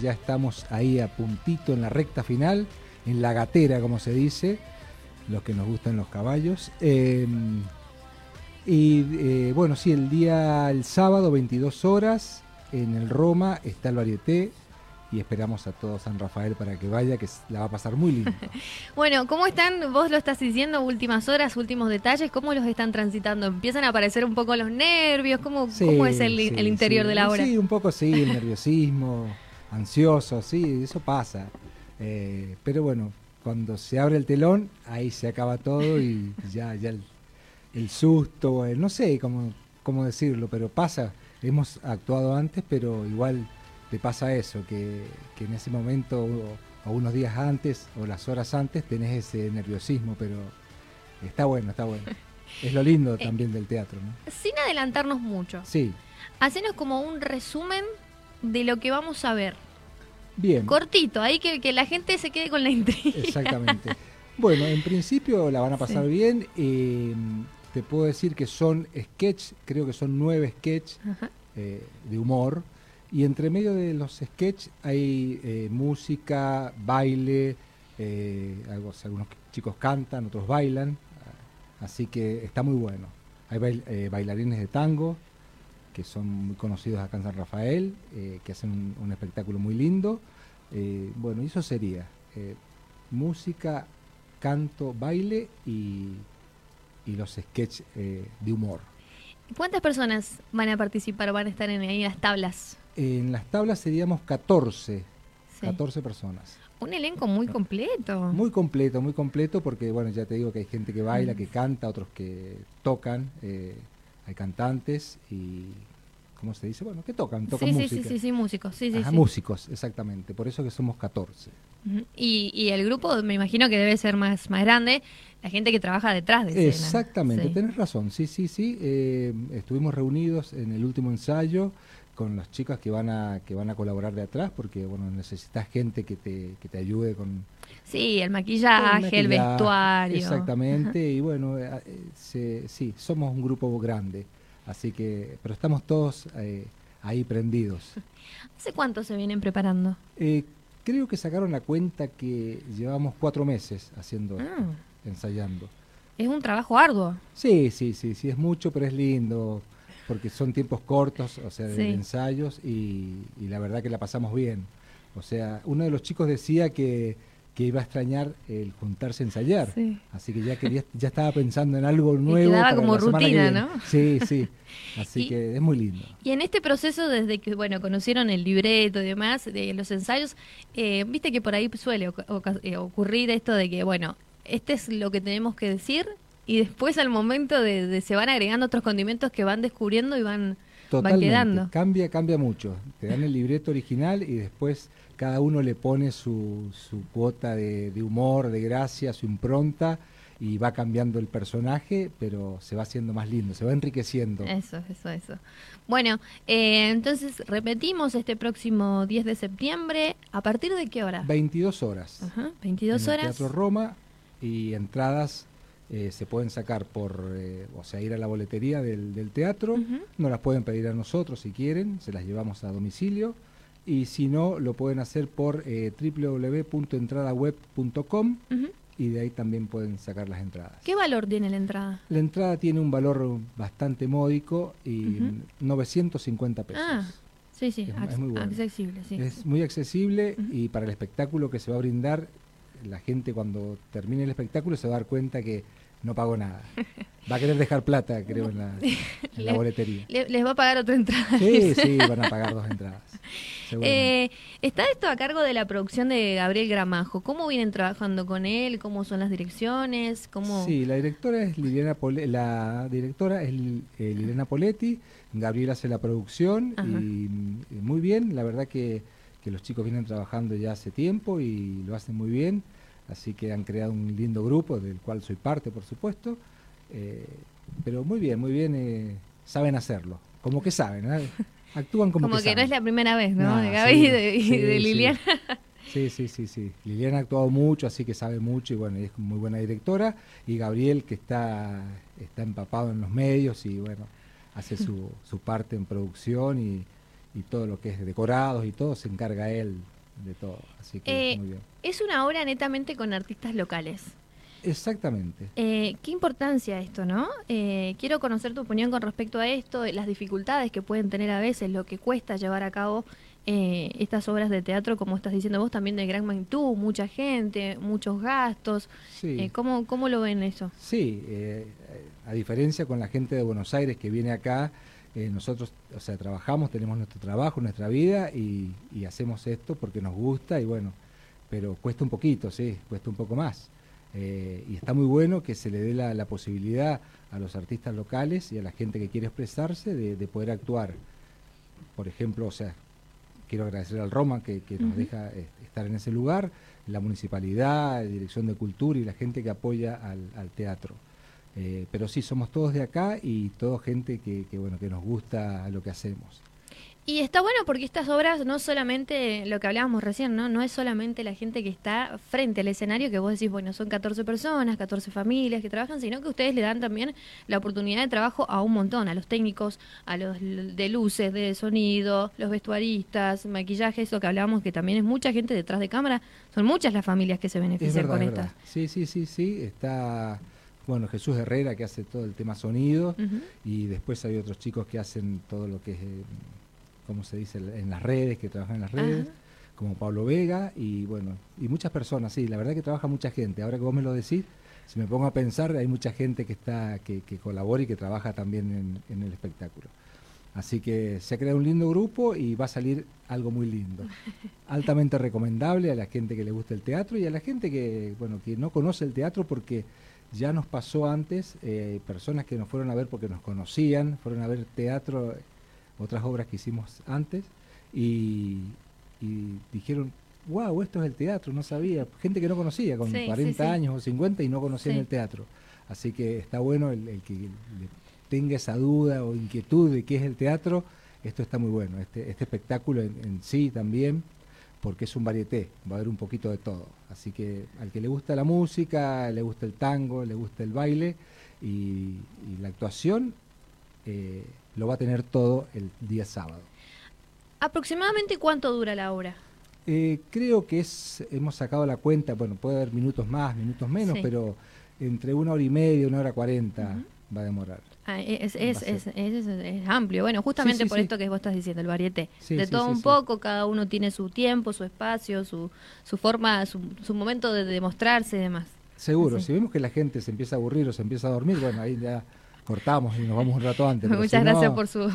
ya estamos ahí a puntito en la recta final, en la gatera, como se dice, los que nos gustan los caballos. Em, y eh, bueno, sí, el día, el sábado, 22 horas, en el Roma está el varieté y esperamos a todo San Rafael para que vaya, que la va a pasar muy lindo. bueno, ¿cómo están? Vos lo estás diciendo, últimas horas, últimos detalles, ¿cómo los están transitando? ¿Empiezan a aparecer un poco los nervios? ¿Cómo, ¿cómo es el, interior de la obra? Sí, un poco sí, el nerviosismo, ansioso, sí, eso pasa. Eh, pero bueno, cuando se abre el telón, ahí se acaba todo y ya, ya el, susto, no sé cómo, cómo decirlo, pero pasa. Hemos actuado antes, pero igual te pasa eso, que, en ese momento o, unos días antes o las horas antes tenés ese nerviosismo, pero está bueno, está bueno. Es lo lindo eh, también del teatro, ¿no? Sin adelantarnos mucho. Sí. Hacenos como un resumen de lo que vamos a ver. Bien. Cortito, ahí que, que la gente se quede con la intriga. Exactamente. Bueno, en principio la van a pasar bien. Eh, te puedo decir que son sketch, creo que son nueve sketch eh, de humor y entre medio de los sketches hay eh, música, baile, eh, algunos chicos cantan, otros bailan, así que está muy bueno. Hay eh, bailarines de tango, que son muy conocidos acá en San Rafael, que hacen un, espectáculo muy lindo. bueno, eso sería música, canto, baile y, y los sketches de humor. ¿Cuántas personas van a participar o van a estar en, en las tablas? En las tablas seríamos 14, 14 personas. Un elenco muy completo. Muy completo, muy completo, porque bueno, ya te digo que hay gente que baila, que canta, otros que tocan, eh, hay cantantes y ¿cómo se dice? Bueno, que tocan, tocan sí, música. Sí, sí, sí, músicos, sí, sí, músicos, exactamente, por eso que somos 14. Y, y, el grupo me imagino que debe ser más, más grande, la gente que trabaja detrás de escena. Exactamente, tenés razón, sí, sí, sí, eh, estuvimos reunidos en el último ensayo, con las chicas que van a que van a colaborar de atrás porque bueno necesitas gente que te, que te ayude con sí el maquillaje el, vestuario. exactamente y bueno eh, eh, sí somos un grupo grande así que pero estamos todos eh, ahí prendidos. Hace cuánto se vienen preparando creo que sacaron la cuenta que llevamos cuatro meses haciendo ah. ensayando. Es un trabajo arduo. Sí sí sí sí es mucho pero es lindo porque son tiempos cortos, o sea, de ensayos, y, la verdad que la pasamos bien. O sea, uno de los chicos decía que, iba a extrañar el juntarse a ensayar, así que ya quería, ya estaba pensando en algo nuevo. quedaba como rutina, ¿no? Sí, sí, así que es muy lindo. Y en este proceso, desde que, bueno, conocieron el libreto y demás, de los ensayos, eh, viste que por ahí suele eh, ocurrir esto de que, bueno, este es lo que tenemos que decir y después al momento de, se van agregando otros condimentos que van descubriendo y van, quedando. Cambia, cambia mucho. Te dan el libreto original y después cada uno le pone su, su cuota de, humor, de gracia, su impronta y va cambiando el personaje, pero se va haciendo más lindo, se va enriqueciendo. Eso, eso, eso. Bueno, eh, entonces repetimos este próximo 10 de septiembre, ¿a partir de qué hora? 22 horas. Ajá, 22 horas. Teatro Roma y entradas eh, se pueden sacar por, eh, o sea, ir a la boletería del, teatro, no las pueden pedir a nosotros si quieren, se las llevamos a domicilio, y si no, lo pueden hacer por eh, www.entradaweb.com y de ahí también pueden sacar las entradas. ¿Qué valor tiene la entrada? La entrada tiene un valor bastante módico y 950 pesos. Ah. Sí, sí, es, muy accesible. Sí, es muy accesible y para el espectáculo que se va a brindar la gente cuando termine el espectáculo se va a dar cuenta que no pagó nada. Va a querer dejar plata, creo, en la, boletería. les va a pagar otra entrada. Sí, sí, van a pagar dos entradas. Eh, está esto a cargo de la producción de Gabriel Gramajo. ¿Cómo vienen trabajando con él? ¿Cómo son las direcciones? ¿Cómo... Sí, la directora es Liliana la directora es eh, Liliana Poletti, Gabriel hace la producción y, muy bien, la verdad que que los chicos vienen trabajando ya hace tiempo y lo hacen muy bien, así que han creado un lindo grupo del cual soy parte, por supuesto, eh, pero muy bien, muy bien, eh, saben hacerlo, como que saben, actúan como, como que, no es la primera vez, ¿no? de Gaby y de, Liliana. Sí. Sí, sí, sí, Liliana ha actuado mucho, así que sabe mucho y bueno, es muy buena directora. Y Gabriel, que está, está empapado en los medios y bueno, hace su, su parte en producción y, y todo lo que es decorados y todo se encarga él de todo. Así que eh, muy bien. Es una obra netamente con artistas locales. Exactamente. Eh, qué importancia esto, ¿no? Eh, quiero conocer tu opinión con respecto a esto, las dificultades que pueden tener a veces, lo que cuesta llevar a cabo eh, estas obras de teatro, como estás diciendo vos, también de gran magnitud, mucha gente, muchos gastos. Sí. ¿cómo, ¿Cómo lo ven eso? Sí, a diferencia con la gente de Buenos Aires que viene acá, nosotros, o sea, trabajamos, tenemos nuestro trabajo, nuestra vida y, y hacemos esto porque nos gusta y bueno, pero cuesta un poquito, sí, cuesta un poco más. Eh, y está muy bueno que se le dé la, posibilidad a los artistas locales y a la gente que quiere expresarse de, poder actuar. Por ejemplo, o sea, quiero agradecer al Roma que, nos deja eh, estar en ese lugar, la municipalidad, la Dirección de Cultura y la gente que apoya al, teatro. Eh, pero sí, somos todos de acá y toda gente que, bueno, que nos gusta lo que hacemos. Y está bueno porque estas obras no solamente lo que hablábamos recién, ¿no? No es solamente la gente que está frente al escenario, que vos decís, bueno, son 14 personas, 14 familias que trabajan, sino que ustedes le dan también la oportunidad de trabajo a un montón, a los técnicos, a los de luces, de sonido, los vestuaristas, maquillaje, eso que hablábamos, que también es mucha gente detrás de cámara. Son muchas las familias que se benefician con estas. Sí, sí, sí, sí. Está bueno, Jesús Herrera que hace todo el tema sonido y después hay otros chicos que hacen todo lo que es eh, como se dice, en las redes, que trabajan en las redes, como Pablo Vega y bueno, y muchas personas, sí, la verdad que trabaja mucha gente. Ahora que vos me lo decís, si me pongo a pensar, hay mucha gente que está, que, colabora y que trabaja también en, el espectáculo. Así que se ha creado un lindo grupo y va a salir algo muy lindo. Altamente recomendable a la gente que le gusta el teatro y a la gente que, bueno, que no conoce el teatro porque ya nos pasó antes, eh, personas que nos fueron a ver porque nos conocían, fueron a ver teatro otras obras que hicimos antes, y, dijeron, wow, esto es el teatro, no sabía, gente que no conocía, con 40 años o 50 y no conocían el teatro. Así que está bueno el, que tenga esa duda o inquietud de qué es el teatro, esto está muy bueno, este, este espectáculo en, sí también, porque es un varieté, va a haber un poquito de todo. Así que al que le gusta la música, le gusta el tango, le gusta el baile y, la actuación, eh, lo va a tener todo el día sábado. ¿Aproximadamente cuánto dura la obra? Eh, creo que es, hemos sacado la cuenta, bueno, puede haber minutos más, minutos menos, pero entre una hora y media, una hora cuarenta va a demorar. Ah, es, es, es, es, amplio. Bueno, justamente por esto que vos estás diciendo, el varieté. de todo un poco, cada uno tiene su tiempo, su espacio, su, su forma, su, su momento de demostrarse y demás. Seguro, si vemos que la gente se empieza a aburrir o se empieza a dormir, bueno, ahí ya cortamos y nos vamos un rato antes. Muchas gracias por su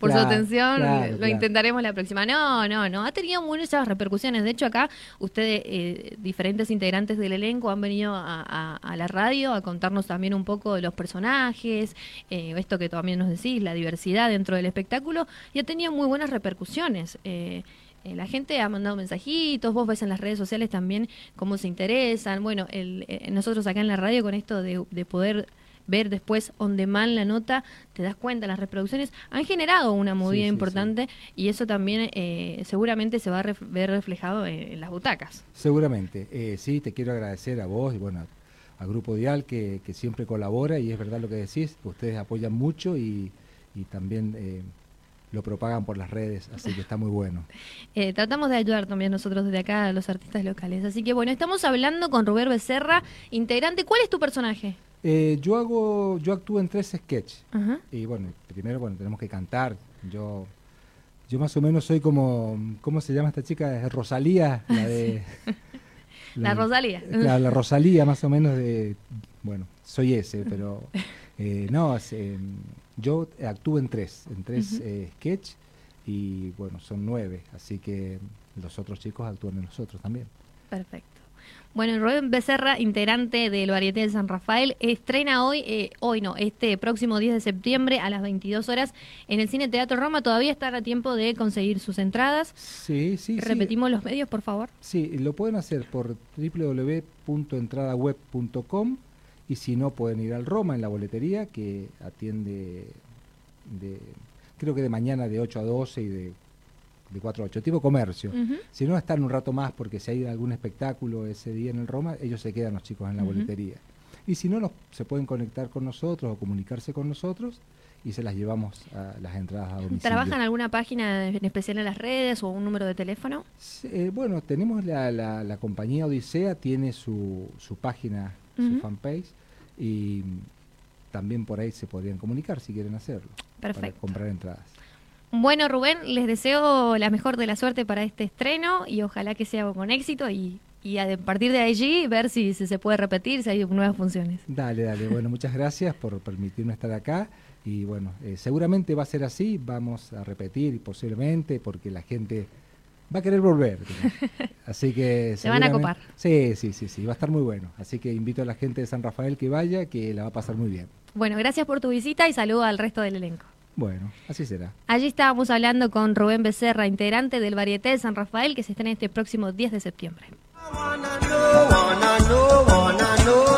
por su atención. Lo intentaremos la próxima. No, no, no. Ha tenido muchas repercusiones. De hecho, acá ustedes, eh, diferentes integrantes del elenco, han venido a, la radio a contarnos también un poco de los personajes, eh, esto que también nos decís, la diversidad dentro del espectáculo, y ha tenido muy buenas repercusiones. Eh, la gente ha mandado mensajitos, vos ves en las redes sociales también cómo se interesan. Bueno, el, nosotros acá en la radio con esto de, de poder ver después on demand la nota, te das cuenta, las reproducciones han generado una movida importante y eso también eh, seguramente se va a ver reflejado en, las butacas. Seguramente, eh, sí, te quiero agradecer a vos y bueno, al Grupo Dial que, que, siempre colabora y es verdad lo que decís, ustedes apoyan mucho y, y también... Eh, lo propagan por las redes, así que está muy bueno. tratamos de ayudar también nosotros desde acá a los artistas locales. Así que bueno, estamos hablando con Rubén Becerra, integrante. ¿Cuál es tu personaje? Eh, yo hago, yo actúo en tres sketches. Y bueno, primero, bueno, tenemos que cantar. Yo, yo más o menos soy como, ¿cómo se llama esta chica? Rosalía, la de... la, Rosalía. La, la, Rosalía, más o menos de, bueno, soy ese, pero eh, no, eh, yo actúo en tres, en tres uh sketches y bueno, son nueve, así que los otros chicos actúan en los otros también. Perfecto. Bueno, Rubén Becerra, integrante del Varieté de San Rafael, estrena hoy, eh, hoy no, este próximo 10 de septiembre a las 22 horas en el Cine Teatro Roma. Todavía están a tiempo de conseguir sus entradas. Sí, sí. Repetimos los medios, por favor. Sí, lo pueden hacer por www.entradaweb.com y si no, pueden ir al Roma en la boletería que atiende de, creo que de mañana de 8 a 12 y de de 4 a 8, tipo comercio. Si no, están un rato más porque si hay algún espectáculo ese día en el Roma, ellos se quedan los chicos en la boletería. Y si no, se pueden conectar con nosotros o comunicarse con nosotros y se las llevamos a las entradas a domicilio. ¿Trabajan alguna página en especial en las redes o un número de teléfono? Eh, bueno, tenemos la, la, compañía Odisea, tiene su, su página, su fanpage, y también por ahí se podrían comunicar si quieren hacerlo. Perfecto. Para comprar entradas. Bueno, Rubén, les deseo la mejor de la suerte para este estreno y ojalá que sea con éxito y, a partir de allí ver si, se puede repetir, si hay nuevas funciones. Dale, dale. Bueno, muchas gracias por permitirme estar acá y bueno, eh, seguramente va a ser así, vamos a repetir posiblemente porque la gente va a querer volver. Así que... Se van a copar. Sí, sí, sí, sí, va a estar muy bueno. Así que invito a la gente de San Rafael que vaya, que la va a pasar muy bien. Bueno, gracias por tu visita y saludo al resto del elenco. Bueno, así será. Allí estábamos hablando con Rubén Becerra, integrante del Varieté de San Rafael, que se estrena este próximo 10 de septiembre.